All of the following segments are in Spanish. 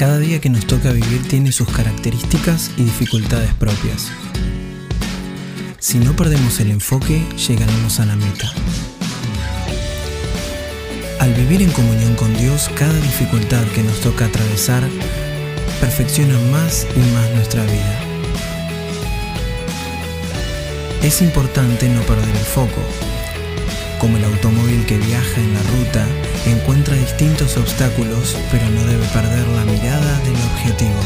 Cada día que nos toca vivir tiene sus características y dificultades propias. Si no perdemos el enfoque, llegaremos a la meta. Al vivir en comunión con Dios, cada dificultad que nos toca atravesar perfecciona más y más nuestra vida. Es importante no perder el foco. Como el automóvil que viaja en la ruta, encuentra distintos obstáculos, pero no debe perder la mirada del objetivo.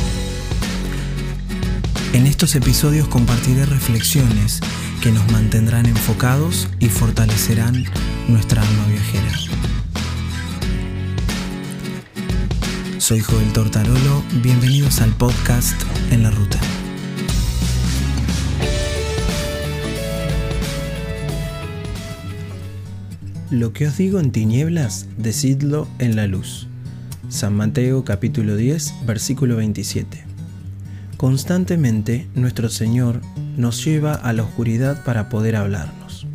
En estos episodios compartiré reflexiones que nos mantendrán enfocados y fortalecerán nuestra alma viajera. Soy Joel Tortarolo, bienvenidos al podcast En la Ruta. Lo que os digo en tinieblas, decidlo en la luz. San Mateo capítulo 10, versículo 27. Constantemente nuestro Señor nos lleva a la oscuridad para poder hablarnos.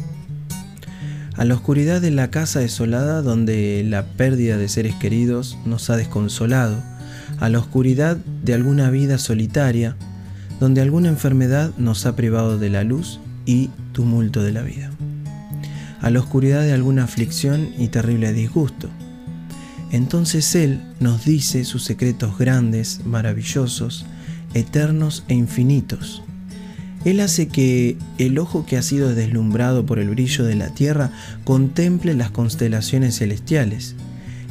A la oscuridad de la casa desolada donde la pérdida de seres queridos nos ha desconsolado, a la oscuridad de alguna vida solitaria donde alguna enfermedad nos ha privado de la luz y tumulto de la vida a la oscuridad de alguna aflicción y terrible disgusto. Entonces Él nos dice sus secretos grandes, maravillosos, eternos e infinitos. Él hace que el ojo que ha sido deslumbrado por el brillo de la tierra contemple las constelaciones celestiales,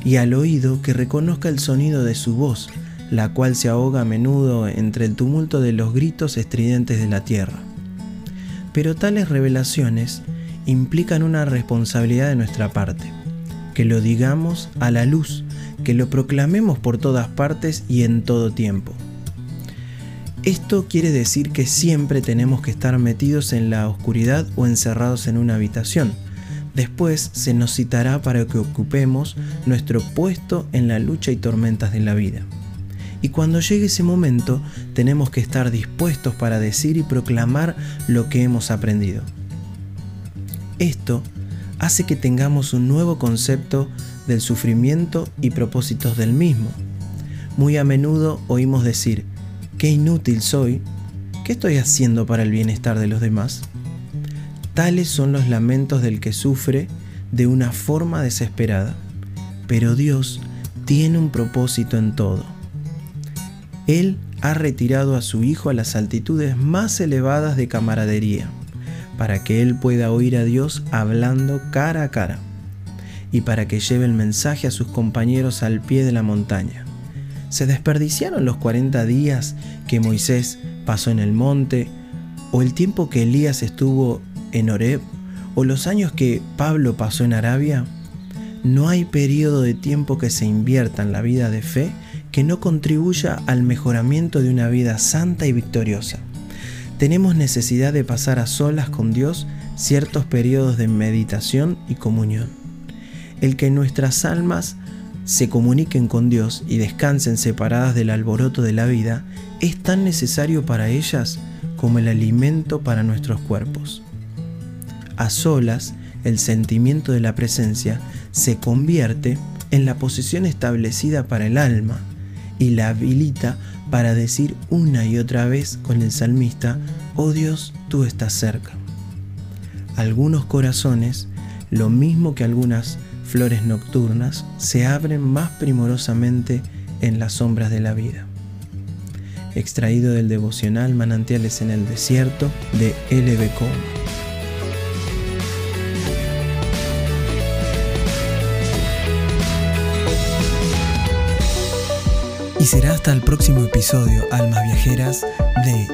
y al oído que reconozca el sonido de su voz, la cual se ahoga a menudo entre el tumulto de los gritos estridentes de la tierra. Pero tales revelaciones implican una responsabilidad de nuestra parte. Que lo digamos a la luz, que lo proclamemos por todas partes y en todo tiempo. Esto quiere decir que siempre tenemos que estar metidos en la oscuridad o encerrados en una habitación. Después se nos citará para que ocupemos nuestro puesto en la lucha y tormentas de la vida. Y cuando llegue ese momento tenemos que estar dispuestos para decir y proclamar lo que hemos aprendido. Esto hace que tengamos un nuevo concepto del sufrimiento y propósitos del mismo. Muy a menudo oímos decir, qué inútil soy, ¿qué estoy haciendo para el bienestar de los demás? Tales son los lamentos del que sufre de una forma desesperada, pero Dios tiene un propósito en todo. Él ha retirado a su Hijo a las altitudes más elevadas de camaradería para que él pueda oír a Dios hablando cara a cara y para que lleve el mensaje a sus compañeros al pie de la montaña. ¿Se desperdiciaron los 40 días que Moisés pasó en el monte, o el tiempo que Elías estuvo en Horeb, o los años que Pablo pasó en Arabia? No hay periodo de tiempo que se invierta en la vida de fe que no contribuya al mejoramiento de una vida santa y victoriosa tenemos necesidad de pasar a solas con Dios ciertos periodos de meditación y comunión. El que nuestras almas se comuniquen con Dios y descansen separadas del alboroto de la vida es tan necesario para ellas como el alimento para nuestros cuerpos. A solas, el sentimiento de la presencia se convierte en la posición establecida para el alma y la habilita para decir una y otra vez con el salmista, oh Dios, tú estás cerca. Algunos corazones, lo mismo que algunas flores nocturnas, se abren más primorosamente en las sombras de la vida. Extraído del devocional Manantiales en el Desierto de L.B. Y será hasta el próximo episodio, Almas Viajeras, de